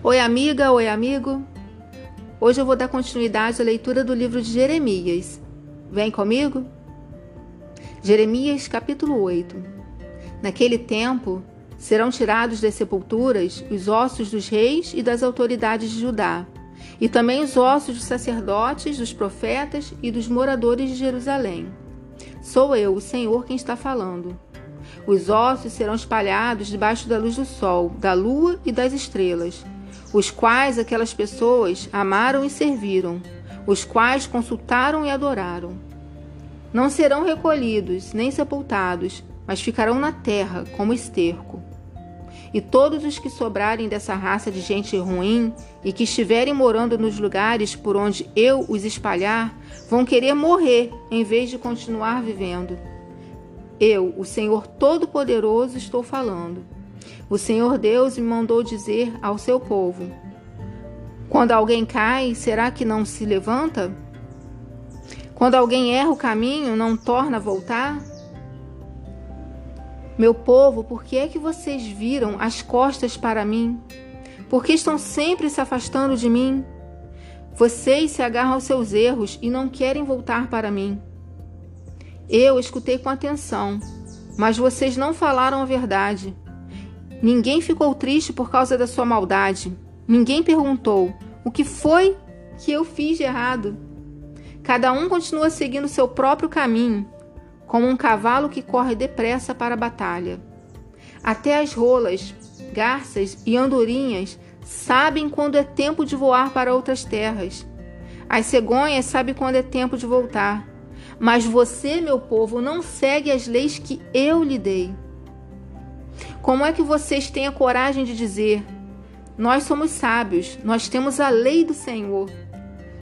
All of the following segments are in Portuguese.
Oi, amiga, oi, amigo. Hoje eu vou dar continuidade à leitura do livro de Jeremias. Vem comigo? Jeremias, capítulo 8. Naquele tempo serão tirados das sepulturas os ossos dos reis e das autoridades de Judá, e também os ossos dos sacerdotes, dos profetas e dos moradores de Jerusalém. Sou eu, o Senhor, quem está falando. Os ossos serão espalhados debaixo da luz do sol, da lua e das estrelas, os quais aquelas pessoas amaram e serviram, os quais consultaram e adoraram. Não serão recolhidos nem sepultados, mas ficarão na terra como esterco. E todos os que sobrarem dessa raça de gente ruim e que estiverem morando nos lugares por onde eu os espalhar, vão querer morrer em vez de continuar vivendo. Eu, o Senhor Todo-Poderoso, estou falando. O Senhor Deus me mandou dizer ao seu povo: Quando alguém cai, será que não se levanta? Quando alguém erra o caminho, não torna a voltar? Meu povo, por que é que vocês viram as costas para mim? Por que estão sempre se afastando de mim? Vocês se agarram aos seus erros e não querem voltar para mim. Eu escutei com atenção, mas vocês não falaram a verdade. Ninguém ficou triste por causa da sua maldade. Ninguém perguntou: o que foi que eu fiz de errado? Cada um continua seguindo seu próprio caminho, como um cavalo que corre depressa para a batalha. Até as rolas, garças e andorinhas sabem quando é tempo de voar para outras terras. As cegonhas sabem quando é tempo de voltar. Mas você, meu povo, não segue as leis que eu lhe dei. Como é que vocês têm a coragem de dizer: Nós somos sábios, nós temos a lei do Senhor?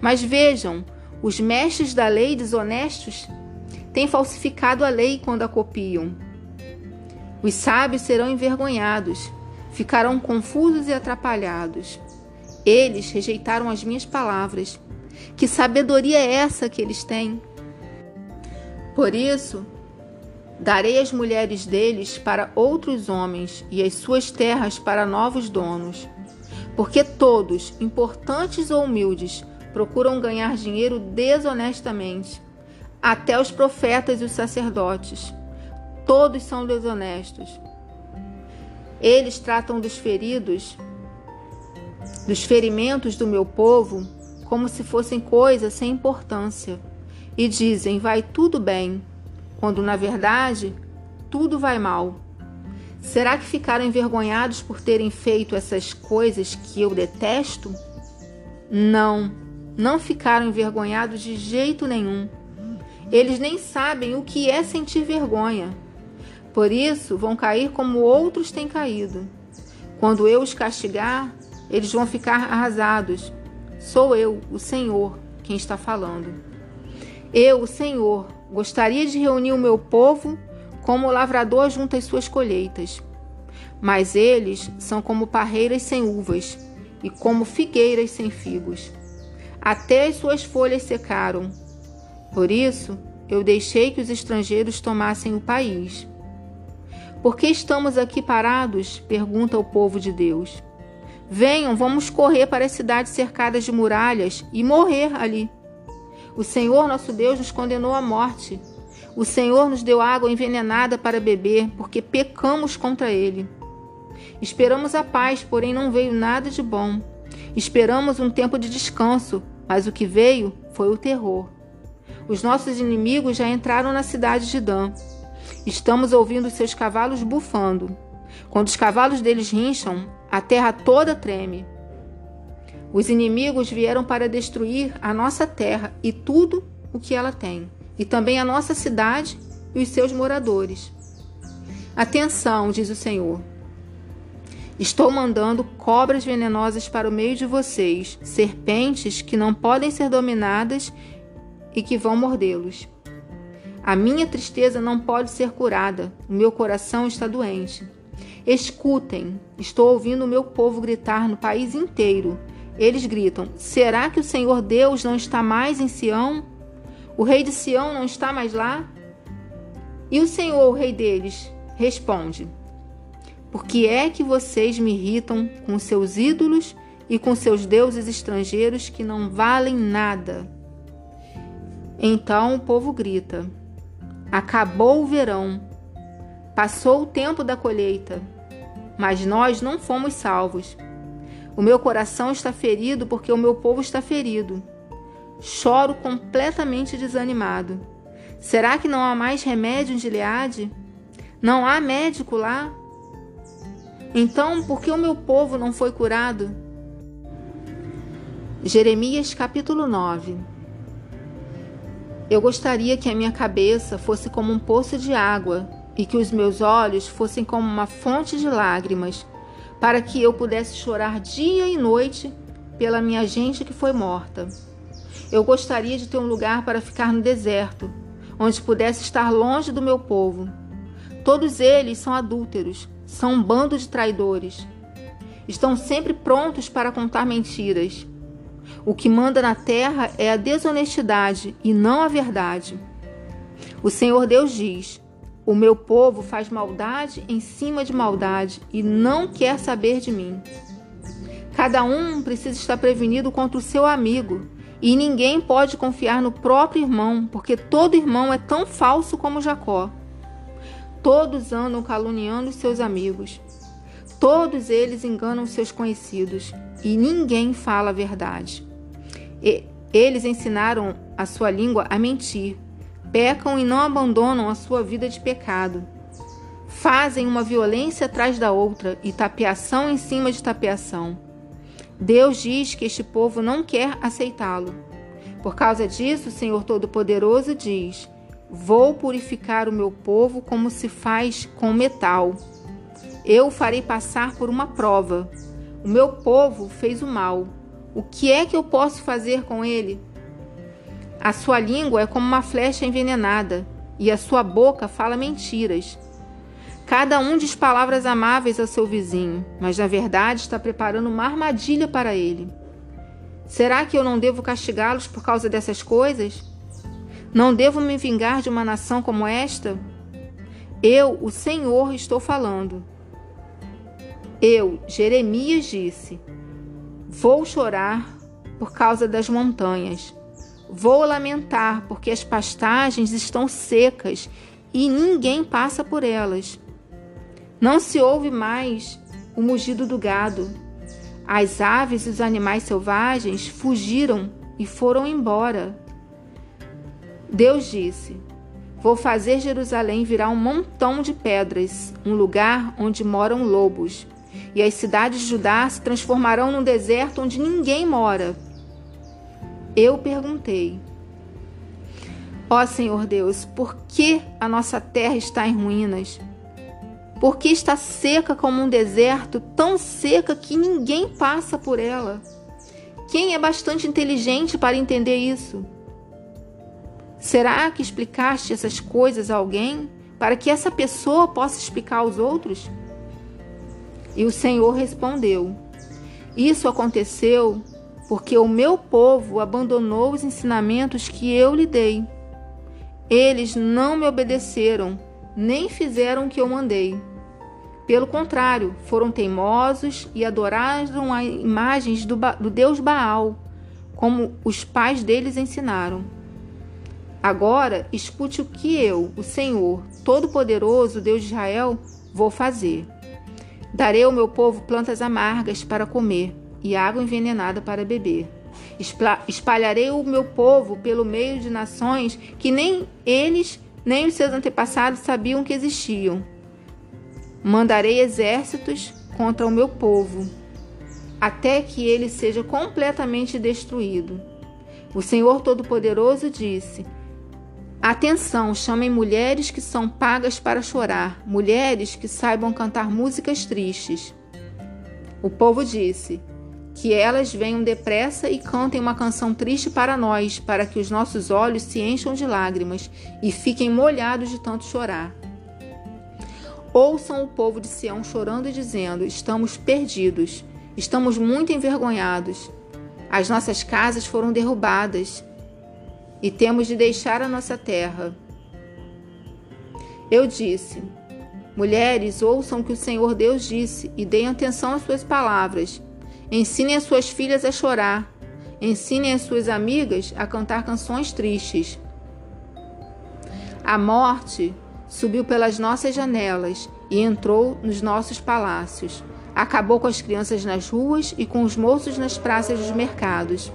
Mas vejam, os mestres da lei desonestos têm falsificado a lei quando a copiam. Os sábios serão envergonhados, ficarão confusos e atrapalhados. Eles rejeitaram as minhas palavras. Que sabedoria é essa que eles têm? Por isso, darei as mulheres deles para outros homens e as suas terras para novos donos. Porque todos, importantes ou humildes, procuram ganhar dinheiro desonestamente. Até os profetas e os sacerdotes. Todos são desonestos. Eles tratam dos feridos, dos ferimentos do meu povo, como se fossem coisas sem importância e dizem vai tudo bem, quando na verdade tudo vai mal. Será que ficaram envergonhados por terem feito essas coisas que eu detesto? Não, não ficaram envergonhados de jeito nenhum. Eles nem sabem o que é sentir vergonha. Por isso vão cair como outros têm caído. Quando eu os castigar, eles vão ficar arrasados. Sou eu, o Senhor, quem está falando. Eu, o Senhor, gostaria de reunir o meu povo como o lavrador junta as suas colheitas. Mas eles são como parreiras sem uvas e como figueiras sem figos. Até as suas folhas secaram. Por isso, eu deixei que os estrangeiros tomassem o país. Por que estamos aqui parados? pergunta o povo de Deus. Venham, vamos correr para as cidades cercadas de muralhas e morrer ali. O Senhor nosso Deus nos condenou à morte. O Senhor nos deu água envenenada para beber, porque pecamos contra Ele. Esperamos a paz, porém não veio nada de bom. Esperamos um tempo de descanso, mas o que veio foi o terror. Os nossos inimigos já entraram na cidade de Dan. Estamos ouvindo seus cavalos bufando. Quando os cavalos deles rincham, a terra toda treme. Os inimigos vieram para destruir a nossa terra e tudo o que ela tem, e também a nossa cidade e os seus moradores. Atenção, diz o Senhor. Estou mandando cobras venenosas para o meio de vocês, serpentes que não podem ser dominadas e que vão mordê-los. A minha tristeza não pode ser curada, o meu coração está doente. Escutem, estou ouvindo o meu povo gritar no país inteiro eles gritam: Será que o Senhor Deus não está mais em Sião? O rei de Sião não está mais lá? E o Senhor, o rei deles, responde: Por que é que vocês me irritam com seus ídolos e com seus deuses estrangeiros que não valem nada? Então o povo grita: Acabou o verão, passou o tempo da colheita, mas nós não fomos salvos. O meu coração está ferido porque o meu povo está ferido. Choro completamente desanimado. Será que não há mais remédio em Gileade? Não há médico lá? Então, por que o meu povo não foi curado? Jeremias capítulo 9 Eu gostaria que a minha cabeça fosse como um poço de água e que os meus olhos fossem como uma fonte de lágrimas para que eu pudesse chorar dia e noite pela minha gente que foi morta. Eu gostaria de ter um lugar para ficar no deserto, onde pudesse estar longe do meu povo. Todos eles são adúlteros, são um bando de traidores. Estão sempre prontos para contar mentiras. O que manda na terra é a desonestidade e não a verdade. O Senhor Deus diz: o meu povo faz maldade em cima de maldade e não quer saber de mim. Cada um precisa estar prevenido contra o seu amigo, e ninguém pode confiar no próprio irmão, porque todo irmão é tão falso como Jacó. Todos andam caluniando seus amigos. Todos eles enganam seus conhecidos, e ninguém fala a verdade. E eles ensinaram a sua língua a mentir pecam e não abandonam a sua vida de pecado. Fazem uma violência atrás da outra e tapeação em cima de tapeação. Deus diz que este povo não quer aceitá-lo. Por causa disso, o Senhor Todo-Poderoso diz: Vou purificar o meu povo como se faz com metal. Eu o farei passar por uma prova. O meu povo fez o mal. O que é que eu posso fazer com ele? A sua língua é como uma flecha envenenada, e a sua boca fala mentiras. Cada um diz palavras amáveis ao seu vizinho, mas na verdade está preparando uma armadilha para ele. Será que eu não devo castigá-los por causa dessas coisas? Não devo me vingar de uma nação como esta? Eu, o Senhor, estou falando. Eu, Jeremias, disse: Vou chorar por causa das montanhas Vou lamentar, porque as pastagens estão secas e ninguém passa por elas. Não se ouve mais o mugido do gado. As aves e os animais selvagens fugiram e foram embora. Deus disse: Vou fazer Jerusalém virar um montão de pedras, um lugar onde moram lobos. E as cidades de Judá se transformarão num deserto onde ninguém mora eu perguntei: Ó Senhor Deus, por que a nossa terra está em ruínas? Por que está seca como um deserto, tão seca que ninguém passa por ela? Quem é bastante inteligente para entender isso? Será que explicaste essas coisas a alguém para que essa pessoa possa explicar aos outros? E o Senhor respondeu: Isso aconteceu porque o meu povo abandonou os ensinamentos que eu lhe dei. Eles não me obedeceram, nem fizeram o que eu mandei. Pelo contrário, foram teimosos e adoraram as imagens do, do Deus Baal, como os pais deles ensinaram. Agora, escute o que eu, o Senhor, Todo-Poderoso, Deus de Israel, vou fazer. Darei ao meu povo plantas amargas para comer e água envenenada para beber. Espalharei o meu povo pelo meio de nações que nem eles nem os seus antepassados sabiam que existiam. Mandarei exércitos contra o meu povo, até que ele seja completamente destruído. O Senhor Todo-Poderoso disse: Atenção, chamem mulheres que são pagas para chorar, mulheres que saibam cantar músicas tristes. O povo disse: que elas venham depressa e cantem uma canção triste para nós, para que os nossos olhos se encham de lágrimas e fiquem molhados de tanto chorar. Ouçam o povo de Sião chorando e dizendo: Estamos perdidos, estamos muito envergonhados. As nossas casas foram derrubadas e temos de deixar a nossa terra. Eu disse: Mulheres, ouçam o que o Senhor Deus disse e deem atenção às suas palavras. Ensinem as suas filhas a chorar. Ensinem as suas amigas a cantar canções tristes. A morte subiu pelas nossas janelas e entrou nos nossos palácios. Acabou com as crianças nas ruas e com os moços nas praças dos mercados.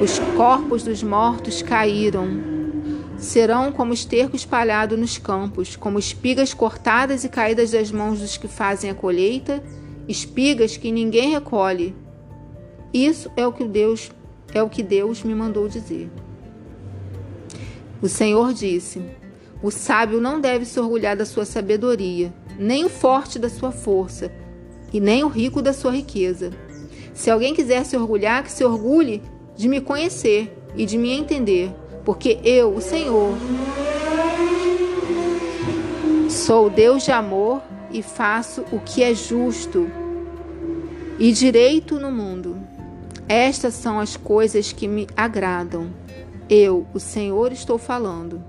Os corpos dos mortos caíram. Serão como esterco espalhado nos campos, como espigas cortadas e caídas das mãos dos que fazem a colheita, espigas que ninguém recolhe. Isso é o que Deus é o que Deus me mandou dizer. O Senhor disse: O sábio não deve se orgulhar da sua sabedoria, nem o forte da sua força, e nem o rico da sua riqueza. Se alguém quiser se orgulhar, que se orgulhe de me conhecer e de me entender, porque eu, o Senhor, sou Deus de amor e faço o que é justo e direito no mundo. Estas são as coisas que me agradam. Eu, o Senhor, estou falando.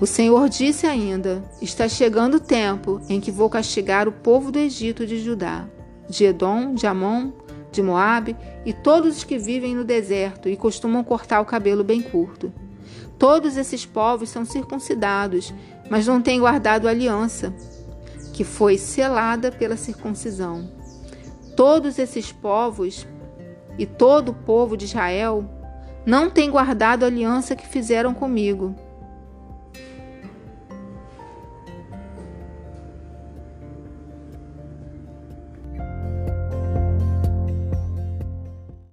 O Senhor disse ainda: Está chegando o tempo em que vou castigar o povo do Egito de Judá, de Edom, de Amon, de Moabe e todos os que vivem no deserto e costumam cortar o cabelo bem curto. Todos esses povos são circuncidados, mas não têm guardado aliança, que foi selada pela circuncisão. Todos esses povos e todo o povo de Israel não têm guardado a aliança que fizeram comigo.